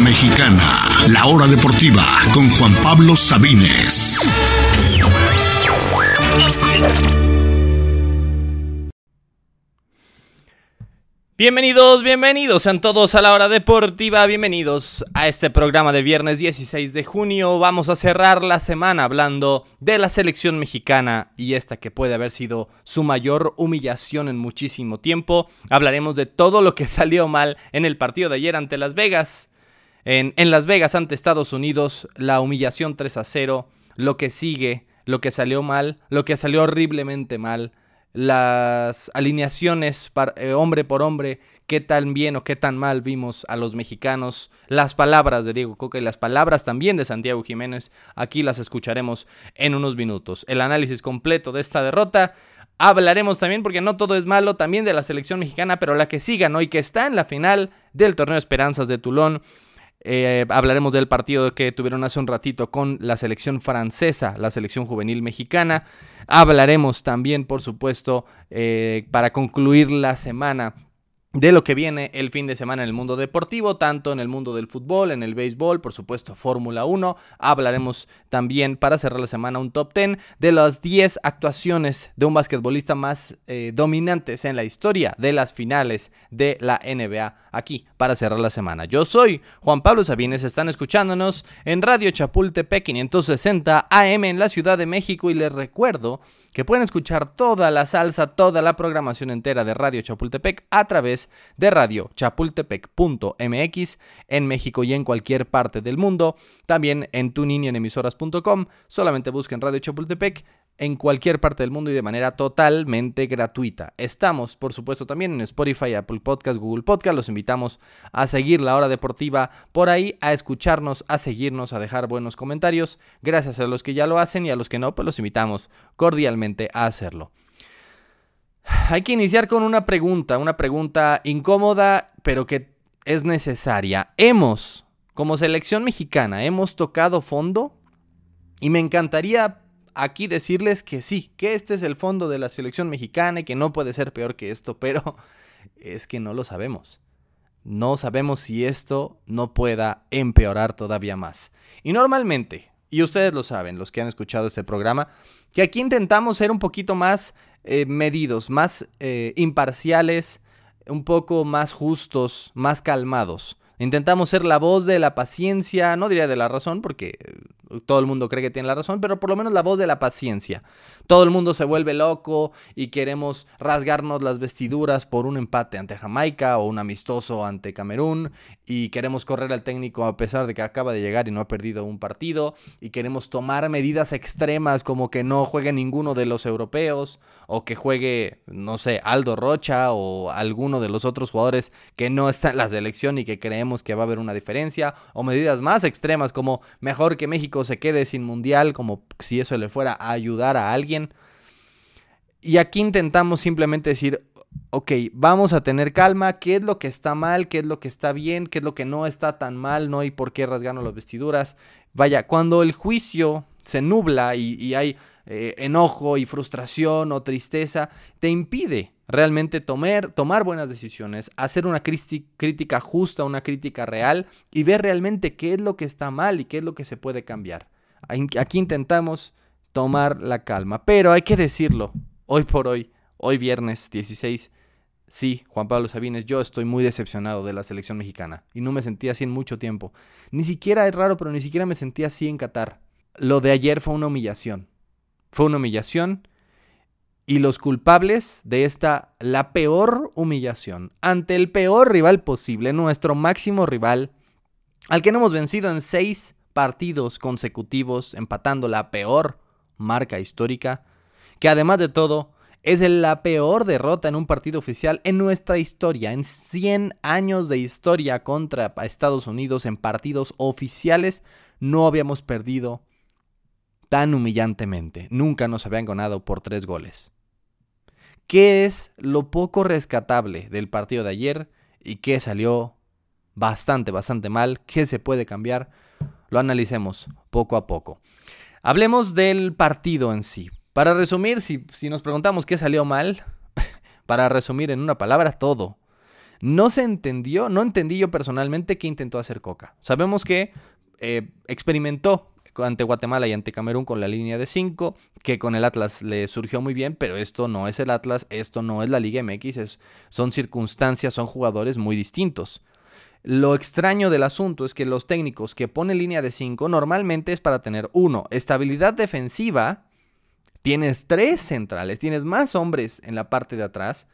Mexicana, la hora deportiva con Juan Pablo Sabines. Bienvenidos, bienvenidos sean todos a la hora deportiva, bienvenidos a este programa de viernes 16 de junio. Vamos a cerrar la semana hablando de la selección mexicana y esta que puede haber sido su mayor humillación en muchísimo tiempo. Hablaremos de todo lo que salió mal en el partido de ayer ante Las Vegas. En, en Las Vegas ante Estados Unidos, la humillación 3 a 0, lo que sigue, lo que salió mal, lo que salió horriblemente mal las alineaciones eh, hombre por hombre, qué tan bien o qué tan mal vimos a los mexicanos, las palabras de Diego Coca y las palabras también de Santiago Jiménez, aquí las escucharemos en unos minutos. El análisis completo de esta derrota. Hablaremos también, porque no todo es malo, también de la selección mexicana, pero la que siga, ¿no? Y que está en la final del torneo Esperanzas de Tulón. Eh, hablaremos del partido que tuvieron hace un ratito con la selección francesa, la selección juvenil mexicana. Hablaremos también, por supuesto, eh, para concluir la semana de lo que viene el fin de semana en el mundo deportivo, tanto en el mundo del fútbol, en el béisbol, por supuesto Fórmula 1. Hablaremos también para cerrar la semana un top 10 de las 10 actuaciones de un basquetbolista más eh, dominantes en la historia de las finales de la NBA aquí para cerrar la semana. Yo soy Juan Pablo Sabines, están escuchándonos en Radio Chapultepec 560 AM en la Ciudad de México y les recuerdo que pueden escuchar toda la salsa, toda la programación entera de Radio Chapultepec a través de radio chapultepec.mx en México y en cualquier parte del mundo. También en tunin en emisoras.com. Solamente busquen Radio Chapultepec en cualquier parte del mundo y de manera totalmente gratuita. Estamos, por supuesto, también en Spotify, Apple Podcast, Google Podcast. Los invitamos a seguir la hora deportiva por ahí, a escucharnos, a seguirnos, a dejar buenos comentarios. Gracias a los que ya lo hacen y a los que no, pues los invitamos cordialmente a hacerlo. Hay que iniciar con una pregunta, una pregunta incómoda, pero que es necesaria. Hemos, como selección mexicana, hemos tocado fondo y me encantaría aquí decirles que sí, que este es el fondo de la selección mexicana y que no puede ser peor que esto, pero es que no lo sabemos. No sabemos si esto no pueda empeorar todavía más. Y normalmente, y ustedes lo saben, los que han escuchado este programa, que aquí intentamos ser un poquito más eh, medidos, más eh, imparciales, un poco más justos, más calmados. Intentamos ser la voz de la paciencia, no diría de la razón, porque todo el mundo cree que tiene la razón, pero por lo menos la voz de la paciencia. Todo el mundo se vuelve loco y queremos rasgarnos las vestiduras por un empate ante Jamaica o un amistoso ante Camerún y queremos correr al técnico a pesar de que acaba de llegar y no ha perdido un partido y queremos tomar medidas extremas como que no juegue ninguno de los europeos o que juegue, no sé, Aldo Rocha o alguno de los otros jugadores que no está en la selección y que creemos que va a haber una diferencia o medidas más extremas como mejor que México se quede sin mundial, como si eso le fuera a ayudar a alguien. Y aquí intentamos simplemente decir, ok, vamos a tener calma, qué es lo que está mal, qué es lo que está bien, qué es lo que no está tan mal, no hay por qué rasgarnos las vestiduras. Vaya, cuando el juicio se nubla y, hay eh, enojo y frustración o tristeza, te impide realmente tomar, tomar buenas decisiones, hacer una crítica justa, una crítica real y ver realmente qué es lo que está mal y qué es lo que se puede cambiar. Aquí intentamos tomar la calma, pero hay que decirlo, hoy por hoy, hoy viernes 16, sí, Juan Pablo Sabines, yo estoy muy decepcionado de la selección mexicana y no me sentí así en mucho tiempo. Ni siquiera es raro, pero ni siquiera me sentí así en Qatar. Lo de ayer fue una humillación. Fue una humillación. Y los culpables de esta, la peor humillación, ante el peor rival posible, nuestro máximo rival, al que no hemos vencido en seis partidos consecutivos, empatando la peor marca histórica, que además de todo es la peor derrota en un partido oficial en nuestra historia, en 100 años de historia contra Estados Unidos en partidos oficiales, no habíamos perdido tan humillantemente, nunca nos habían ganado por tres goles. ¿Qué es lo poco rescatable del partido de ayer y qué salió bastante, bastante mal? ¿Qué se puede cambiar? Lo analicemos poco a poco. Hablemos del partido en sí. Para resumir, si, si nos preguntamos qué salió mal, para resumir en una palabra, todo. No se entendió, no entendí yo personalmente qué intentó hacer Coca. Sabemos que eh, experimentó ante Guatemala y ante Camerún con la línea de 5, que con el Atlas le surgió muy bien, pero esto no es el Atlas, esto no es la Liga MX, son circunstancias, son jugadores muy distintos. Lo extraño del asunto es que los técnicos que ponen línea de 5 normalmente es para tener, uno, estabilidad defensiva, tienes tres centrales, tienes más hombres en la parte de atrás,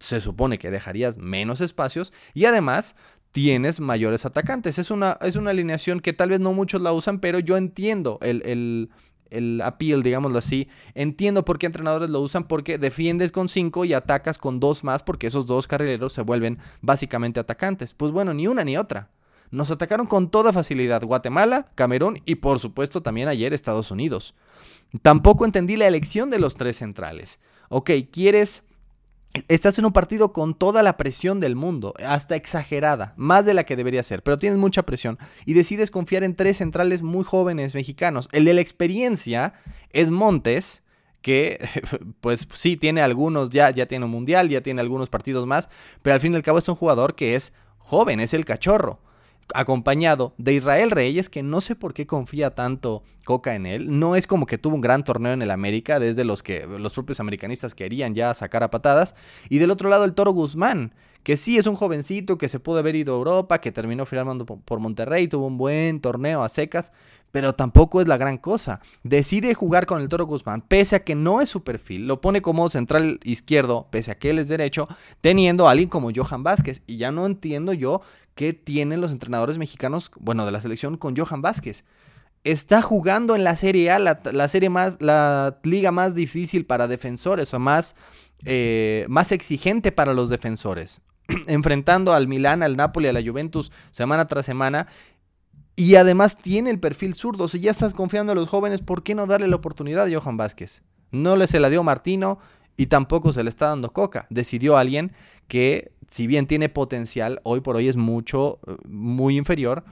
se supone que dejarías menos espacios y además tienes mayores atacantes. Es una, es una alineación que tal vez no muchos la usan, pero yo entiendo el, el, el appeal, digámoslo así. Entiendo por qué entrenadores lo usan, porque defiendes con cinco y atacas con dos más, porque esos dos carrileros se vuelven básicamente atacantes. Pues bueno, ni una ni otra. Nos atacaron con toda facilidad Guatemala, Camerún y por supuesto también ayer Estados Unidos. Tampoco entendí la elección de los tres centrales. Ok, quieres Estás en un partido con toda la presión del mundo, hasta exagerada, más de la que debería ser, pero tienes mucha presión y decides confiar en tres centrales muy jóvenes mexicanos. El de la experiencia es Montes, que pues sí tiene algunos, ya, ya tiene un mundial, ya tiene algunos partidos más, pero al fin y al cabo es un jugador que es joven, es el cachorro acompañado de Israel Reyes, que no sé por qué confía tanto Coca en él. No es como que tuvo un gran torneo en el América, desde los que los propios americanistas querían ya sacar a patadas. Y del otro lado el Toro Guzmán, que sí es un jovencito que se pudo haber ido a Europa, que terminó firmando por Monterrey, tuvo un buen torneo a secas, pero tampoco es la gran cosa. Decide jugar con el Toro Guzmán, pese a que no es su perfil, lo pone como central izquierdo, pese a que él es derecho, teniendo a alguien como Johan Vázquez. Y ya no entiendo yo qué tienen los entrenadores mexicanos, bueno, de la selección con Johan Vázquez. Está jugando en la Serie A, la, serie más, la liga más difícil para defensores, o más, eh, más exigente para los defensores. Enfrentando al Milán, al Napoli, a la Juventus semana tras semana y además tiene el perfil zurdo. Si ya estás confiando en los jóvenes, ¿por qué no darle la oportunidad a Johan Vázquez? No le se la dio Martino y tampoco se le está dando Coca. Decidió alguien que, si bien tiene potencial, hoy por hoy es mucho, eh, muy inferior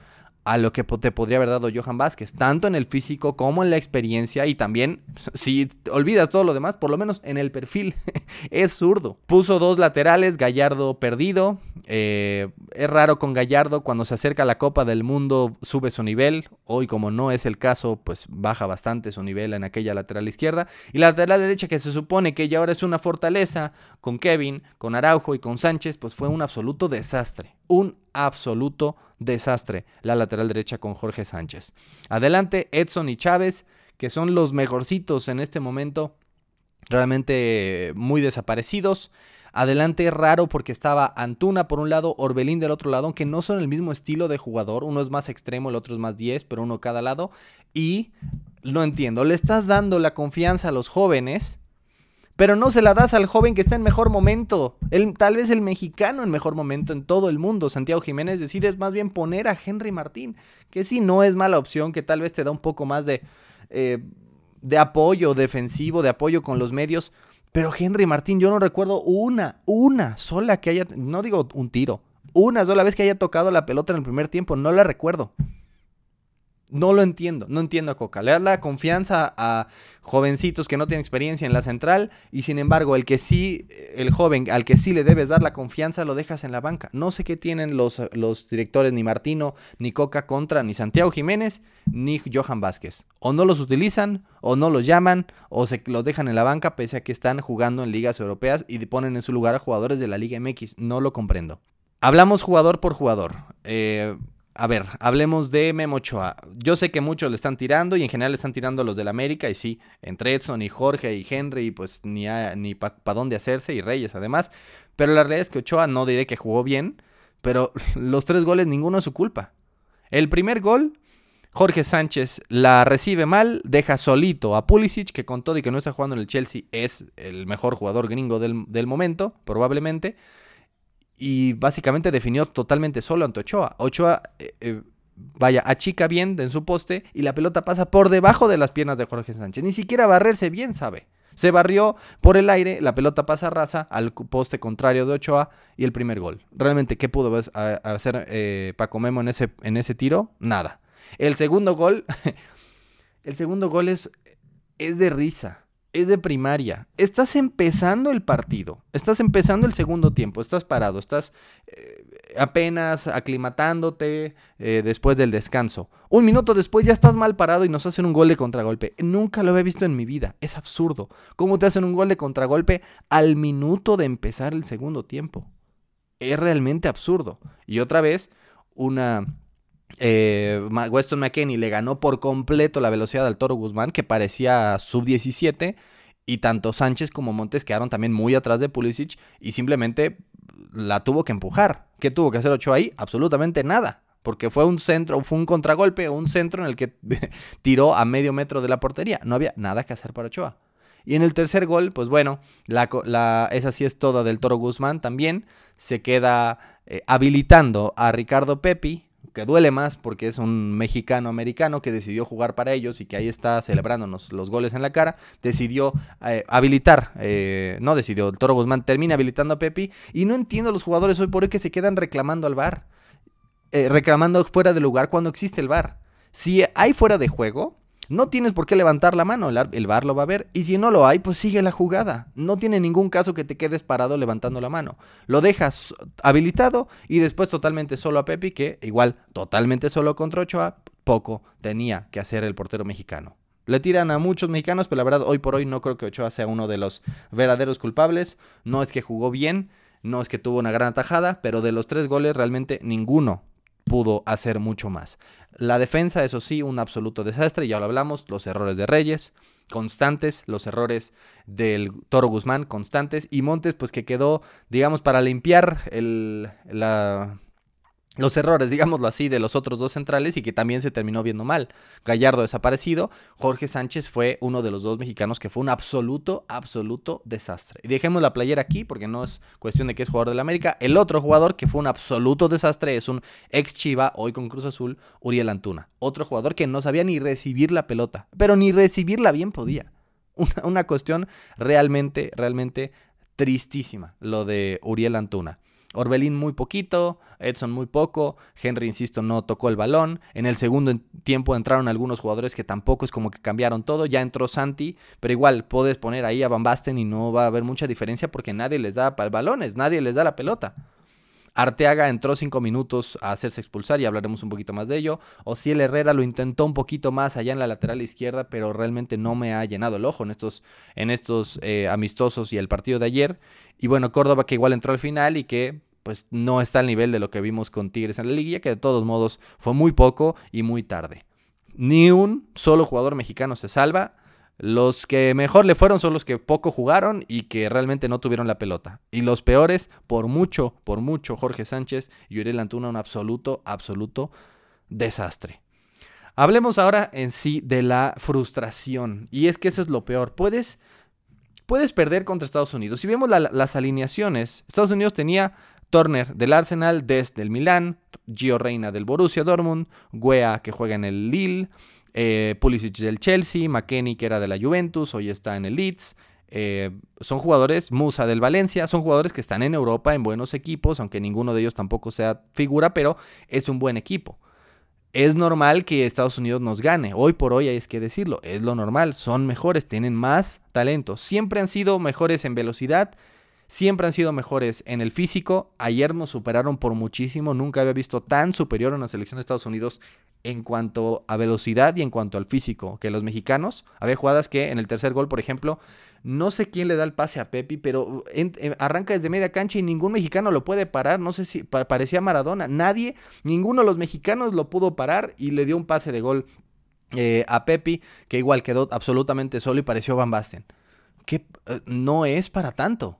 a lo que te podría haber dado Johan Vázquez, tanto en el físico como en la experiencia y también, si olvidas todo lo demás, por lo menos en el perfil, es zurdo. Puso dos laterales, Gallardo perdido. Eh, es raro con Gallardo, cuando se acerca a la Copa del Mundo sube su nivel. Hoy como no es el caso, pues baja bastante su nivel en aquella lateral izquierda. Y la lateral derecha que se supone que ya ahora es una fortaleza, con Kevin, con Araujo y con Sánchez, pues fue un absoluto desastre. Un absoluto desastre la lateral derecha con Jorge Sánchez. Adelante Edson y Chávez, que son los mejorcitos en este momento, realmente muy desaparecidos. Adelante raro porque estaba Antuna por un lado, Orbelín del otro lado, aunque no son el mismo estilo de jugador, uno es más extremo, el otro es más 10, pero uno cada lado. Y no entiendo, le estás dando la confianza a los jóvenes pero no se la das al joven que está en mejor momento. El, tal vez el mexicano en mejor momento en todo el mundo. Santiago Jiménez decides más bien poner a Henry Martín, que sí no es mala opción, que tal vez te da un poco más de, eh, de apoyo defensivo, de apoyo con los medios. Pero Henry Martín, yo no recuerdo una, una sola que haya, no digo un tiro, una sola vez que haya tocado la pelota en el primer tiempo, no la recuerdo. No lo entiendo, no entiendo a Coca. Le da la confianza a jovencitos que no tienen experiencia en la central y sin embargo el que sí, el joven al que sí le debes dar la confianza lo dejas en la banca. No sé qué tienen los, los directores ni Martino, ni Coca contra, ni Santiago Jiménez, ni Johan Vázquez. O no los utilizan, o no los llaman, o se los dejan en la banca pese a que están jugando en ligas europeas y ponen en su lugar a jugadores de la Liga MX. No lo comprendo. Hablamos jugador por jugador. Eh, a ver, hablemos de Memo Ochoa. Yo sé que muchos le están tirando y en general le están tirando a los del América y sí, entre Edson y Jorge y Henry, pues ni, ni para dónde hacerse y Reyes además. Pero la realidad es que Ochoa no diré que jugó bien, pero los tres goles ninguno es su culpa. El primer gol, Jorge Sánchez la recibe mal, deja solito a Pulisic, que con todo y que no está jugando en el Chelsea es el mejor jugador gringo del, del momento, probablemente y básicamente definió totalmente solo ante Ochoa. Ochoa, eh, eh, vaya, achica bien en su poste y la pelota pasa por debajo de las piernas de Jorge Sánchez. Ni siquiera barrerse bien, sabe. Se barrió por el aire, la pelota pasa rasa al poste contrario de Ochoa y el primer gol. Realmente, ¿qué pudo hacer eh, Paco Memo en ese, en ese tiro? Nada. El segundo gol, el segundo gol es, es de risa es de primaria. Estás empezando el partido, estás empezando el segundo tiempo, estás parado, estás eh, apenas aclimatándote eh, después del descanso. Un minuto después ya estás mal parado y nos hacen un gol de contragolpe. Nunca lo había visto en mi vida, es absurdo. ¿Cómo te hacen un gol de contragolpe al minuto de empezar el segundo tiempo? Es realmente absurdo. Y otra vez, una eh, Weston McKenney le ganó por completo la velocidad al Toro Guzmán, que parecía sub-17, y tanto Sánchez como Montes quedaron también muy atrás de Pulisic y simplemente la tuvo que empujar. ¿Qué tuvo que hacer Ochoa ahí? Absolutamente nada. Porque fue un centro, fue un contragolpe un centro en el que tiró a medio metro de la portería. No había nada que hacer para Ochoa. Y en el tercer gol, pues bueno, la, esa sí es toda del Toro Guzmán también. Se queda eh, habilitando a Ricardo Pepi, que duele más porque es un mexicano americano que decidió jugar para ellos y que ahí está celebrándonos los goles en la cara, decidió eh, habilitar, eh, no decidió, el Toro Guzmán termina habilitando a Pepi y no entiendo los jugadores hoy por hoy que se quedan reclamando al bar, eh, reclamando fuera de lugar cuando existe el bar. Si hay fuera de juego, no tienes por qué levantar la mano, el, bar lo va a ver. Y si no lo hay, pues sigue la jugada. No tiene ningún caso que te quedes parado levantando la mano. Lo dejas habilitado y después totalmente solo a Pepi, que igual totalmente solo contra Ochoa, poco tenía que hacer el portero mexicano. Le tiran a muchos mexicanos, pero la verdad hoy por hoy no creo que Ochoa sea uno de los verdaderos culpables. No es que jugó bien, no es que tuvo una gran atajada, pero de los tres goles realmente ninguno pudo hacer mucho más. La defensa, eso sí, un absoluto desastre, ya lo hablamos, los errores de Reyes, constantes, los errores del Toro Guzmán, constantes, y Montes, pues que quedó, digamos, para limpiar el, la, los errores, digámoslo así, de los otros dos centrales y que también se terminó viendo mal. Gallardo desaparecido, Jorge Sánchez fue uno de los dos mexicanos que fue un absoluto, absoluto desastre. Y dejemos la playera aquí porque no es cuestión de que es jugador del América. El otro jugador que fue un absoluto desastre es un ex Chiva, hoy con Cruz Azul, Uriel Antuna. Otro jugador que no sabía ni recibir la pelota, pero ni recibirla bien podía. Una, una cuestión realmente, realmente tristísima, lo de Uriel Antuna. Orbelín muy poquito, Edson muy poco, Henry, insisto, no tocó el balón. En el segundo tiempo entraron algunos jugadores que tampoco es como que cambiaron todo. Ya entró Santi, pero igual puedes poner ahí a Van Basten y no va a haber mucha diferencia porque nadie les da balones, nadie les da la pelota. Arteaga entró cinco minutos a hacerse expulsar y hablaremos un poquito más de ello. Ociel Herrera lo intentó un poquito más allá en la lateral izquierda, pero realmente no me ha llenado el ojo en estos, en estos eh, amistosos y el partido de ayer. Y bueno, Córdoba que igual entró al final y que pues no está al nivel de lo que vimos con Tigres en la liguilla, que de todos modos fue muy poco y muy tarde. Ni un solo jugador mexicano se salva. Los que mejor le fueron son los que poco jugaron y que realmente no tuvieron la pelota. Y los peores, por mucho, por mucho, Jorge Sánchez y Uriel Antuna, un absoluto, absoluto desastre. Hablemos ahora en sí de la frustración. Y es que eso es lo peor. Puedes, puedes perder contra Estados Unidos. Si vemos las alineaciones, Estados Unidos tenía Turner del Arsenal, Des del Milán, Gio Reina del Borussia Dortmund, Guea que juega en el Lille, eh, Pulisic del Chelsea, McKenny que era de la Juventus, hoy está en el Leeds. Eh, son jugadores, Musa del Valencia, son jugadores que están en Europa en buenos equipos, aunque ninguno de ellos tampoco sea figura, pero es un buen equipo. Es normal que Estados Unidos nos gane, hoy por hoy hay que decirlo, es lo normal, son mejores, tienen más talento, siempre han sido mejores en velocidad, siempre han sido mejores en el físico. Ayer nos superaron por muchísimo. Nunca había visto tan superior a una selección de Estados Unidos en cuanto a velocidad y en cuanto al físico que los mexicanos. Había jugadas que en el tercer gol, por ejemplo, no sé quién le da el pase a Pepi, pero eh, arranca desde media cancha y ningún mexicano lo puede parar. No sé si parecía Maradona. Nadie, ninguno de los mexicanos lo pudo parar y le dio un pase de gol eh, a Pepi, que igual quedó absolutamente solo y pareció Van Basten. Que eh, no es para tanto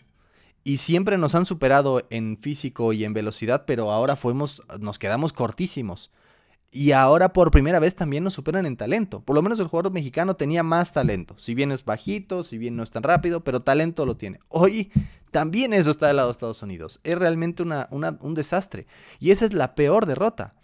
y siempre nos han superado en físico y en velocidad, pero ahora fuimos, nos quedamos cortísimos. Y ahora por primera vez también nos superan en talento. Por lo menos el jugador mexicano tenía más talento. Si bien es bajito, si bien no es tan rápido, pero talento lo tiene. Hoy también eso está del lado de Estados Unidos. Es realmente una, un desastre. Y esa es la peor derrota.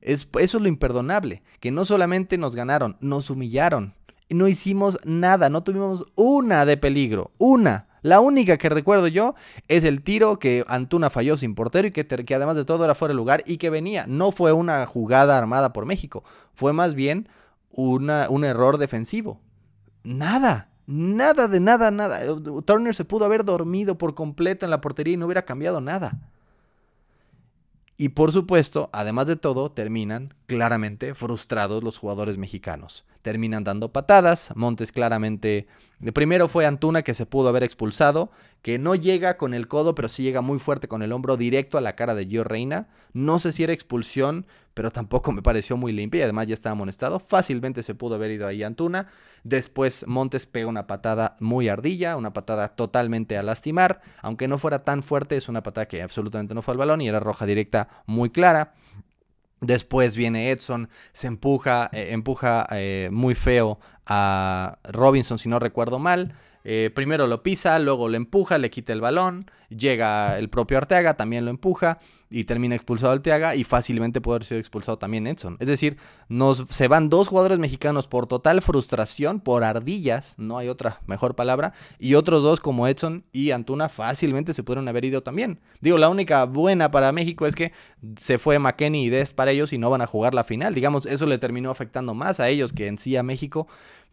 Es, eso es lo imperdonable. Que no solamente nos ganaron, nos humillaron. No hicimos nada, no tuvimos una de peligro. Una. La única que recuerdo yo es el tiro que Antuna falló sin portero y que, además de todo era fuera de lugar y que venía. No fue una jugada armada por México, fue más bien una, un error defensivo. Nada, Nada de nada, nada. Turner se pudo haber dormido por completo en la portería y no hubiera cambiado nada. Y por supuesto, además de todo, terminan claramente frustrados los jugadores mexicanos. Terminan dando patadas, Montes claramente... De primero fue Antuna que se pudo haber expulsado, que no llega con el codo, pero sí llega muy fuerte con el hombro directo a la cara de Gio Reina. No sé si era expulsión, pero tampoco me pareció muy limpia y además ya estaba amonestado. Fácilmente se pudo haber ido ahí Antuna. Después Montes pega una patada muy ardilla, una patada totalmente a lastimar. Aunque no fuera tan fuerte, es una patada que absolutamente no fue al balón y era roja directa muy clara. Después viene Edson, se empuja, eh, empuja eh, muy feo a Robinson, si no recuerdo mal. Eh, primero lo pisa, luego lo empuja, le quita el balón, llega el propio Arteaga, también lo empuja y termina expulsado Arteaga y fácilmente puede haber sido expulsado también Edson. Es decir, nos, se van dos jugadores mexicanos por total frustración, por ardillas, no hay otra mejor palabra, y otros dos como Edson y Antuna fácilmente se pudieron haber ido también. Digo, la única buena para México es que se fue McKenny y Dest para ellos y no van a jugar la final. Digamos, eso le terminó afectando más a ellos que en sí a México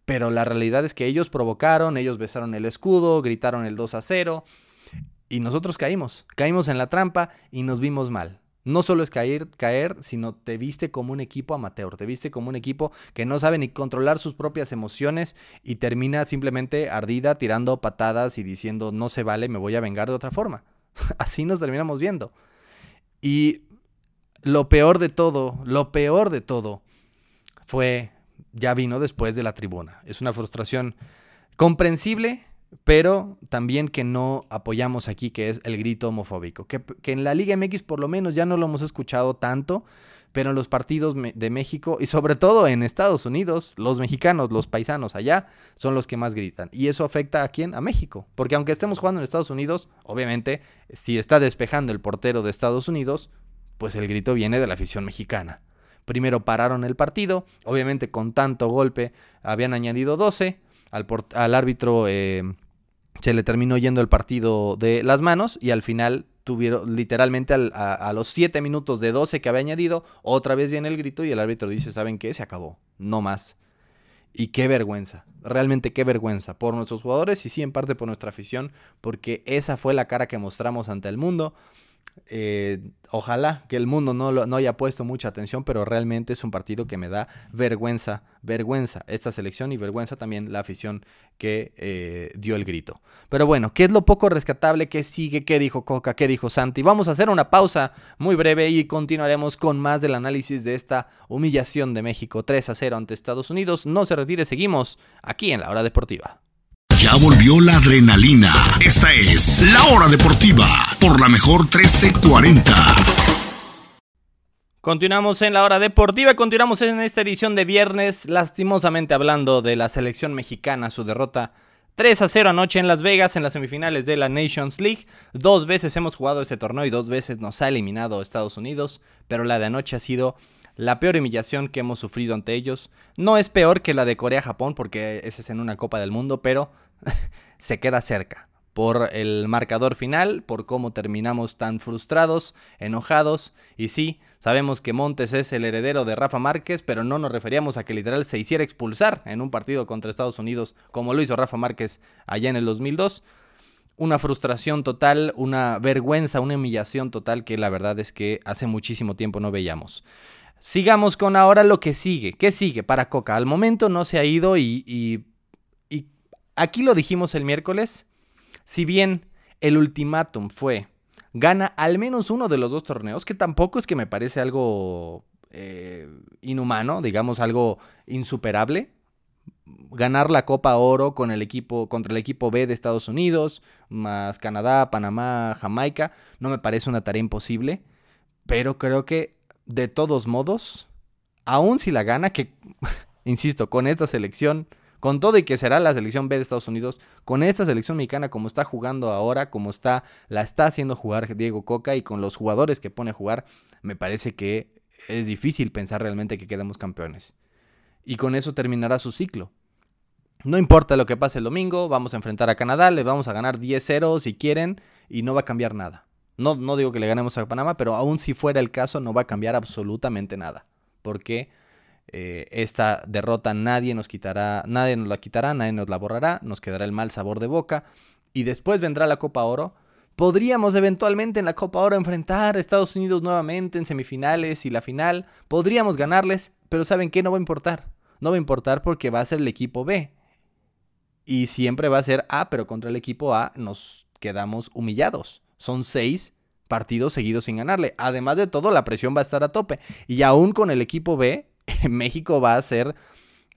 pero la realidad es que ellos provocaron, ellos besaron el escudo, gritaron el 2 a 0 y nosotros caímos, caímos en la trampa y nos vimos mal. No solo es caer, caer, sino te viste como un equipo amateur, te viste como un equipo que no sabe ni controlar sus propias emociones y termina simplemente ardida, tirando patadas y diciendo no se vale, me voy a vengar de otra forma. Así nos terminamos viendo. Y lo peor de todo, lo peor de todo fue ya vino después de la tribuna. Es una frustración comprensible, pero también que no apoyamos aquí, que es el grito homofóbico. Que, en la Liga MX por lo menos ya no lo hemos escuchado tanto, pero en los partidos de México y sobre todo en Estados Unidos, los mexicanos, los paisanos allá, son los que más gritan. Y eso afecta a quién? A México. Porque aunque estemos jugando en Estados Unidos, obviamente, si está despejando el portero de Estados Unidos, pues el grito viene de la afición mexicana. Primero pararon el partido, obviamente con tanto golpe habían añadido 12, al, árbitro eh, se le terminó yendo el partido de las manos y al final tuvieron literalmente a, los 7 minutos de 12 que había añadido, otra vez viene el grito y el árbitro dice, ¿saben qué? Se acabó, no más. Y qué vergüenza, realmente qué vergüenza por nuestros jugadores y sí en parte por nuestra afición, porque esa fue la cara que mostramos ante el mundo. Eh, ojalá que el mundo no, no haya puesto mucha atención, pero realmente es un partido que me da vergüenza, vergüenza esta selección y vergüenza también la afición que eh, dio el grito. Pero bueno, ¿qué es lo poco rescatable? ¿Qué sigue? ¿Qué dijo Coca? ¿Qué dijo Santi? Vamos a hacer una pausa muy breve y continuaremos con más del análisis de esta humillación de México 3 a 0 ante Estados Unidos. No se retire, seguimos aquí en la hora deportiva. Ya volvió la adrenalina. Esta es La Hora Deportiva por la mejor 1340. Continuamos en la hora deportiva, continuamos en esta edición de viernes, lastimosamente hablando de la selección mexicana, su derrota 3 a 0 anoche en Las Vegas en las semifinales de la Nations League. Dos veces hemos jugado ese torneo y dos veces nos ha eliminado Estados Unidos, pero la de anoche ha sido la peor humillación que hemos sufrido ante ellos. No es peor que la de Corea-Japón porque ese es en una Copa del Mundo, pero se queda cerca por el marcador final, por cómo terminamos tan frustrados, enojados. Y sí, sabemos que Montes es el heredero de Rafa Márquez, pero no nos referíamos a que literal se hiciera expulsar en un partido contra Estados Unidos, como lo hizo Rafa Márquez allá en el 2002. Una frustración total, una vergüenza, una humillación total que la verdad es que hace muchísimo tiempo no veíamos. Sigamos con ahora lo que sigue. ¿Qué sigue para Coca? Al momento no se ha ido y, y Aquí lo dijimos el miércoles. Si bien el ultimátum fue gana al menos uno de los dos torneos, que tampoco es que me parece algo eh, inhumano, digamos algo insuperable. Ganar la Copa Oro con el equipo, contra el equipo B de Estados Unidos, más Canadá, Panamá, Jamaica, no me parece una tarea imposible. Pero creo que de todos modos, aún si la gana, que insisto, con esta selección con todo y que será la selección B de Estados Unidos, con esta selección mexicana como está jugando ahora, como está, la está haciendo jugar Diego Coca y con los jugadores que pone a jugar, me parece que es difícil pensar realmente que quedemos campeones. Y con eso terminará su ciclo. No importa lo que pase el domingo, vamos a enfrentar a Canadá, le vamos a ganar 10-0 si quieren y no va a cambiar nada. No, no digo que le ganemos a Panamá, pero aún si fuera el caso no va a cambiar absolutamente nada. Porque eh, esta derrota nadie nos quitará, nadie nos la quitará, nadie nos la borrará, nos quedará el mal sabor de boca y después vendrá la Copa Oro. Podríamos eventualmente en la Copa Oro enfrentar a Estados Unidos nuevamente en semifinales y la final. Podríamos ganarles, pero ¿saben qué? No va a importar. No va a importar porque va a ser el equipo B. Y siempre va a ser A, pero contra el equipo A nos quedamos humillados. Son seis partidos seguidos sin ganarle. Además de todo, la presión va a estar a tope. Y aún con el equipo B, México va a ser...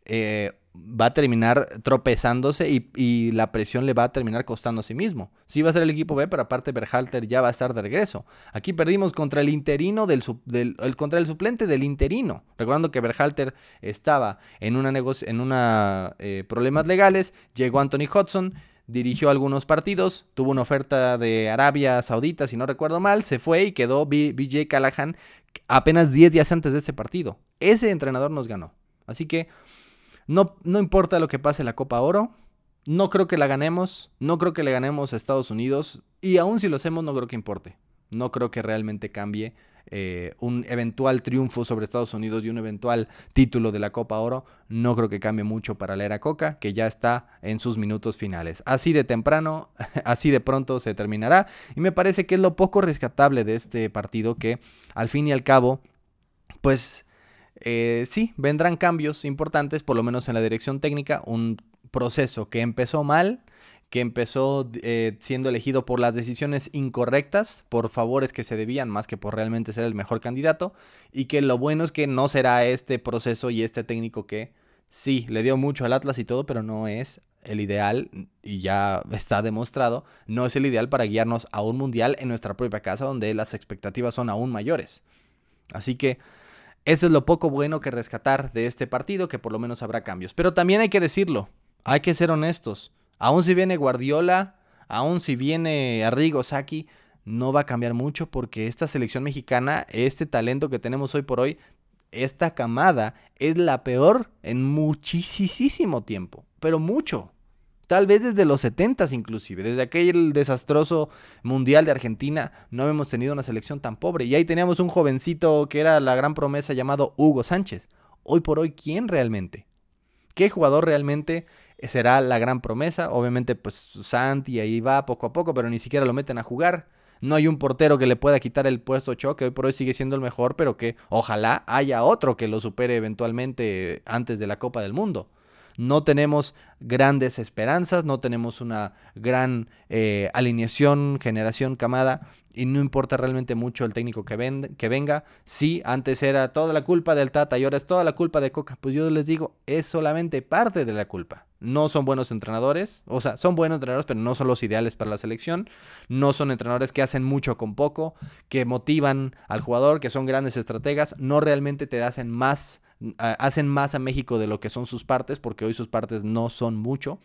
Eh, va a terminar tropezándose y, la presión le va a terminar costando a sí mismo. Sí va a ser el equipo B, pero aparte Berhalter ya va a estar de regreso. Aquí perdimos contra el interino del, contra el suplente del interino. Recordando que Berhalter estaba en una en una eh, problemas legales, llegó Anthony Hudson, dirigió algunos partidos, tuvo una oferta de Arabia Saudita, si no recuerdo mal, se fue y quedó BJ Callahan apenas 10 días antes de ese partido. Ese entrenador nos ganó. Así que no, no importa lo que pase la Copa Oro. No creo que la ganemos. No creo que le ganemos a Estados Unidos. Y aún si lo hacemos, no creo que importe. No creo que realmente cambie eh, un eventual triunfo sobre Estados Unidos y un eventual título de la Copa Oro, no creo que cambie mucho para la era Coca, que ya está en sus minutos finales. Así de temprano, así de pronto se terminará. Y me parece que es lo poco rescatable de este partido que al fin y al cabo, pues eh, sí, vendrán cambios importantes, por lo menos en la dirección técnica, un proceso que empezó mal, que empezó eh, siendo elegido por las decisiones incorrectas, por favores que se debían más que por realmente ser el mejor candidato, y que lo bueno es que no será este proceso y este técnico que sí, le dio mucho al Atlas y todo, pero no es el ideal, y ya está demostrado, no es el ideal para guiarnos a un mundial en nuestra propia casa donde las expectativas son aún mayores. Así que eso es lo poco bueno que rescatar de este partido, que por lo menos habrá cambios. Pero también hay que decirlo, hay que ser honestos. Aún si viene Guardiola, aún si viene Arrigo Saki, no va a cambiar mucho porque esta selección mexicana, este talento que tenemos hoy por hoy, esta camada es la peor en muchísimo tiempo, pero mucho. Tal vez desde los 70 inclusive, desde aquel desastroso Mundial de Argentina, no habíamos tenido una selección tan pobre. Y ahí teníamos un jovencito que era la gran promesa llamado Hugo Sánchez. Hoy por hoy, ¿quién realmente? ¿Qué jugador realmente será la gran promesa. Obviamente, pues Santi ahí va poco a poco, pero ni siquiera lo meten a jugar. No hay un portero que le pueda quitar el puesto Choque, hoy por hoy sigue siendo el mejor, pero que ojalá haya otro que lo supere eventualmente antes de la Copa del Mundo. No tenemos grandes esperanzas, no tenemos una gran eh, alineación, generación, camada, y no importa realmente mucho el técnico que, que venga. Sí, antes era toda la culpa del Tata y ahora es toda la culpa de Coca. Pues yo les digo, es solamente parte de la culpa. No son buenos entrenadores, o sea, son buenos entrenadores, pero no son los ideales para la selección. No son entrenadores que hacen mucho con poco, que motivan al jugador, que son grandes estrategas, no realmente te hacen más hacen más a México de lo que son sus partes, porque hoy sus partes no son mucho.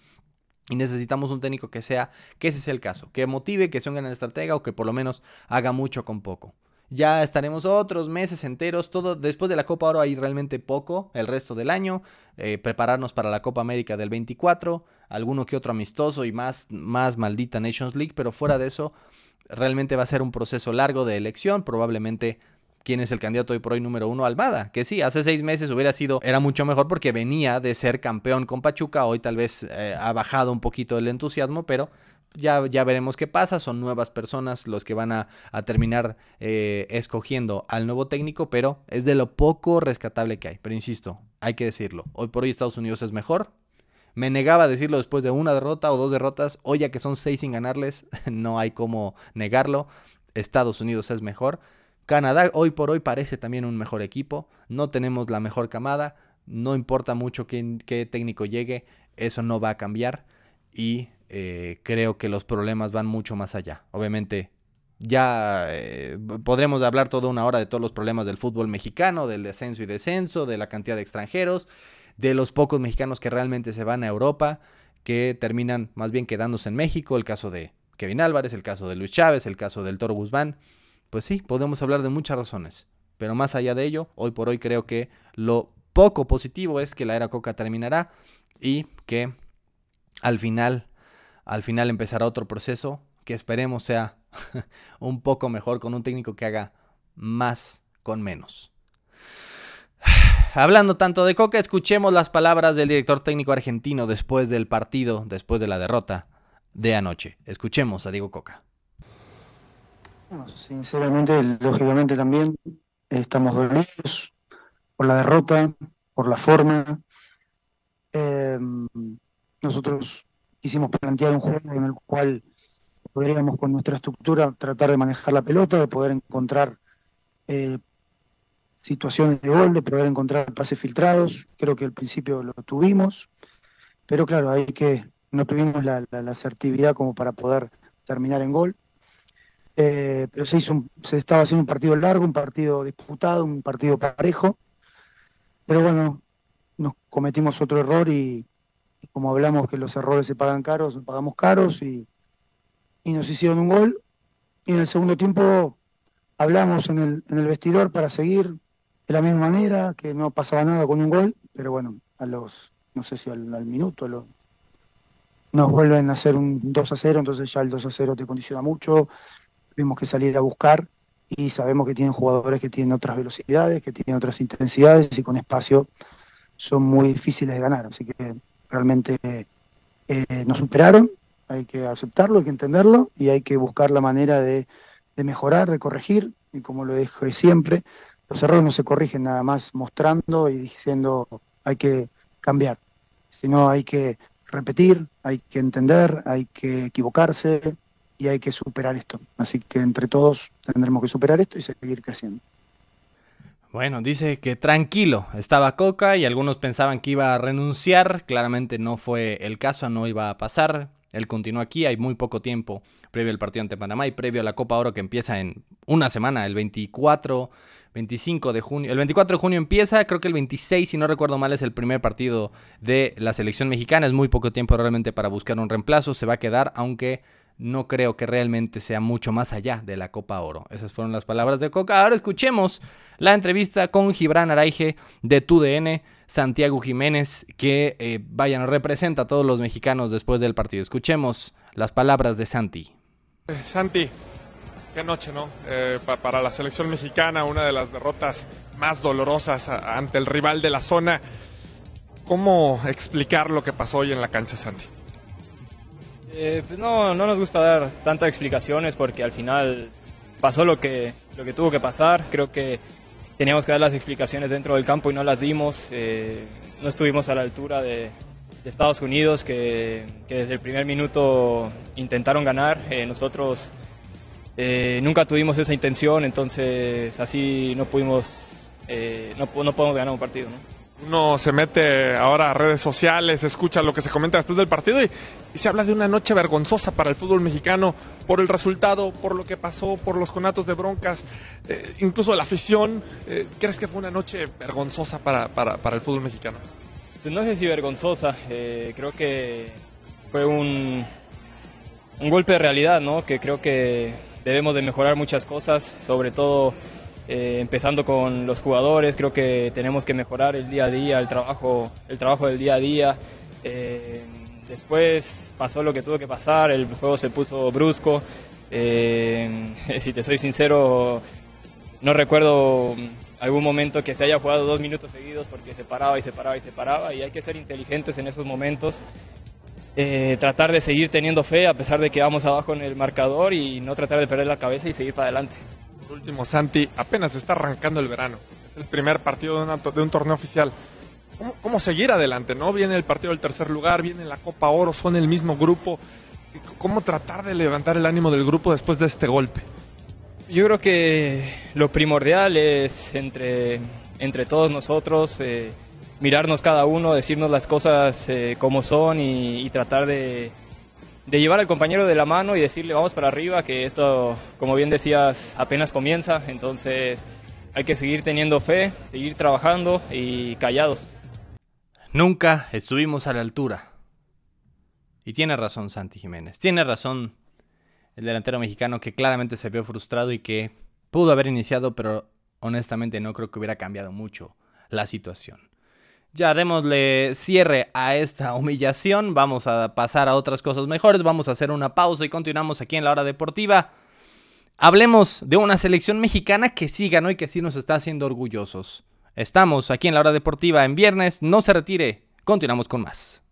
Y necesitamos un técnico que sea, que ese sea el caso, que motive, que sea un gran estratega o que por lo menos haga mucho con poco. Ya estaremos otros meses enteros, todo después de la Copa Oro hay realmente poco el resto del año, eh, prepararnos para la Copa América del 24, alguno que otro amistoso y más, más maldita Nations League, pero fuera de eso realmente va a ser un proceso largo de elección, probablemente quién es el candidato hoy por hoy número uno, Almada, que sí, hace seis meses hubiera sido, era mucho mejor porque venía de ser campeón con Pachuca, hoy tal vez eh, ha bajado un poquito el entusiasmo, pero ya, ya, veremos qué pasa. Son nuevas personas los que van a, terminar eh, escogiendo al nuevo técnico, pero es de lo poco rescatable que hay. Pero insisto, hay que decirlo. Hoy por hoy Estados Unidos es mejor. Me negaba a decirlo después de una derrota o dos derrotas. Hoy ya que son seis sin ganarles, no hay cómo negarlo. Estados Unidos es mejor. Canadá hoy por hoy parece también un mejor equipo, no tenemos la mejor camada, no importa mucho quién, qué técnico llegue, eso no va a cambiar. Y eh, creo que los problemas van mucho más allá. Obviamente ya eh, podremos hablar toda una hora de todos los problemas del fútbol mexicano, del descenso y descenso, de la cantidad de extranjeros, de los pocos mexicanos que realmente se van a Europa, que terminan más bien quedándose en México, el caso de Kevin Álvarez, el caso de Luis Chávez, el caso del Toro Guzmán pues sí, podemos hablar de muchas razones. Pero más allá de ello, hoy por hoy creo que lo poco positivo es que la era Coca terminará y que al final, al final empezará otro proceso que esperemos sea un poco mejor con un técnico que haga más con menos. hablando tanto de Coca, escuchemos las palabras del director técnico argentino después del partido, después de la derrota de anoche. Escuchemos a Diego Coca. Sinceramente, lógicamente también estamos dolidos por la derrota, por la forma. Eh, nosotros quisimos plantear un juego en el cual podríamos con nuestra estructura tratar de manejar la pelota, de poder encontrar eh, situaciones de gol, de poder encontrar pases filtrados. Creo que al principio lo tuvimos, pero claro, hay que no tuvimos la, asertividad como para poder terminar en gol. Eh, pero se hizo se estaba haciendo un partido largo, un partido disputado, un partido parejo. Pero bueno, nos cometimos otro error y, como hablamos que los errores se pagan caros, pagamos caros y, nos hicieron un gol. Y en el segundo tiempo hablamos en el, vestidor para seguir de la misma manera, que no pasaba nada con un gol, pero bueno, a los, no sé si al, minuto, nos vuelven a hacer un 2 a 0, entonces ya el 2 a 0 te condiciona mucho, tuvimos que salir a buscar y sabemos que tienen jugadores que tienen otras velocidades, que tienen otras intensidades y con espacio son muy difíciles de ganar, así que realmente eh, nos superaron, hay que aceptarlo, hay que entenderlo y hay que buscar la manera de, de mejorar, de corregir, y como lo dije siempre, los errores no se corrigen nada más mostrando y diciendo hay que cambiar, sino hay que repetir, hay que entender, hay que equivocarse y hay que superar esto. Así que entre todos tendremos que superar esto y seguir creciendo. Bueno, dice que tranquilo, estaba Coca y algunos pensaban que iba a renunciar, claramente no fue el caso, no iba a pasar. Él continúa aquí, hay muy poco tiempo previo al partido ante Panamá y previo a la Copa Oro que empieza en una semana, el 24 25 de junio. El 24 de junio empieza, creo que el 26, si no recuerdo mal, es el primer partido de la selección mexicana. Es muy poco tiempo realmente para buscar un reemplazo. Se va a quedar, aunque no creo que realmente sea mucho más allá de la Copa Oro. Esas fueron las palabras de Coca. Ahora escuchemos la entrevista con Gibran Araige de TUDN, Santiago Jiménez, que eh, vayan, representa a todos los mexicanos después del partido. Escuchemos las palabras de Santi. Santi, Qué noche, ¿no? Eh, para la selección mexicana, una de las derrotas más dolorosas ante el rival de la zona. ¿Cómo explicar lo que pasó hoy en la cancha, Santi? Eh, pues no, no nos gusta dar tantas explicaciones porque al final pasó lo que, lo que tuvo que pasar. Creo que teníamos que dar las explicaciones dentro del campo y no las dimos. Eh, no estuvimos a la altura de, Estados Unidos que, que, desde el primer minuto intentaron ganar. nosotros eh, nunca tuvimos esa intención, entonces así no pudimos, eh, no, no, podemos ganar un partido. Uno se mete ahora a redes sociales, escucha lo que se comenta después del partido y, se habla de una noche vergonzosa para el fútbol mexicano por el resultado, por lo que pasó, por los conatos de broncas, eh, incluso la afición. ¿Crees que fue una noche vergonzosa para, para, para el fútbol mexicano? Pues no sé si vergonzosa, creo que fue un, un golpe de realidad, ¿no? Que creo que debemos de mejorar muchas cosas, sobre todo eh, empezando con los jugadores, creo que tenemos que mejorar el día a día, el trabajo, el trabajo del día a día. Eh, después pasó lo que tuvo que pasar, el juego se puso brusco. Eh, si te soy sincero, no recuerdo algún momento que se haya jugado dos minutos seguidos porque se paraba y se paraba y se paraba y hay que ser inteligentes en esos momentos eh, tratar de seguir teniendo fe a pesar de que vamos abajo en el marcador y no tratar de perder la cabeza y seguir para adelante. Último, Santi, apenas está arrancando el verano. Es el primer partido de, de un torneo oficial. ¿Cómo, seguir adelante? ¿no? Viene el partido del tercer lugar, viene la Copa Oro, son el mismo grupo. ¿Cómo tratar de levantar el ánimo del grupo después de este golpe? Yo creo que lo primordial es entre, entre todos nosotros. Eh, mirarnos cada uno, decirnos las cosas eh, como son y, tratar de, llevar al compañero de la mano y decirle vamos para arriba, que esto, como bien decías, apenas comienza, entonces hay que seguir teniendo fe, seguir trabajando y callados. Nunca estuvimos a la altura. Y tiene razón Santi Jiménez, tiene razón el delantero mexicano que claramente se vio frustrado y que pudo haber iniciado, pero honestamente no creo que hubiera cambiado mucho la situación. Ya démosle cierre a esta humillación. Vamos a pasar a otras cosas mejores. Vamos a hacer una pausa y continuamos aquí en la hora deportiva. Hablemos de una selección mexicana que sí ganó y que sí nos está haciendo orgullosos. Estamos aquí en la hora deportiva en viernes, no se retire, continuamos con más.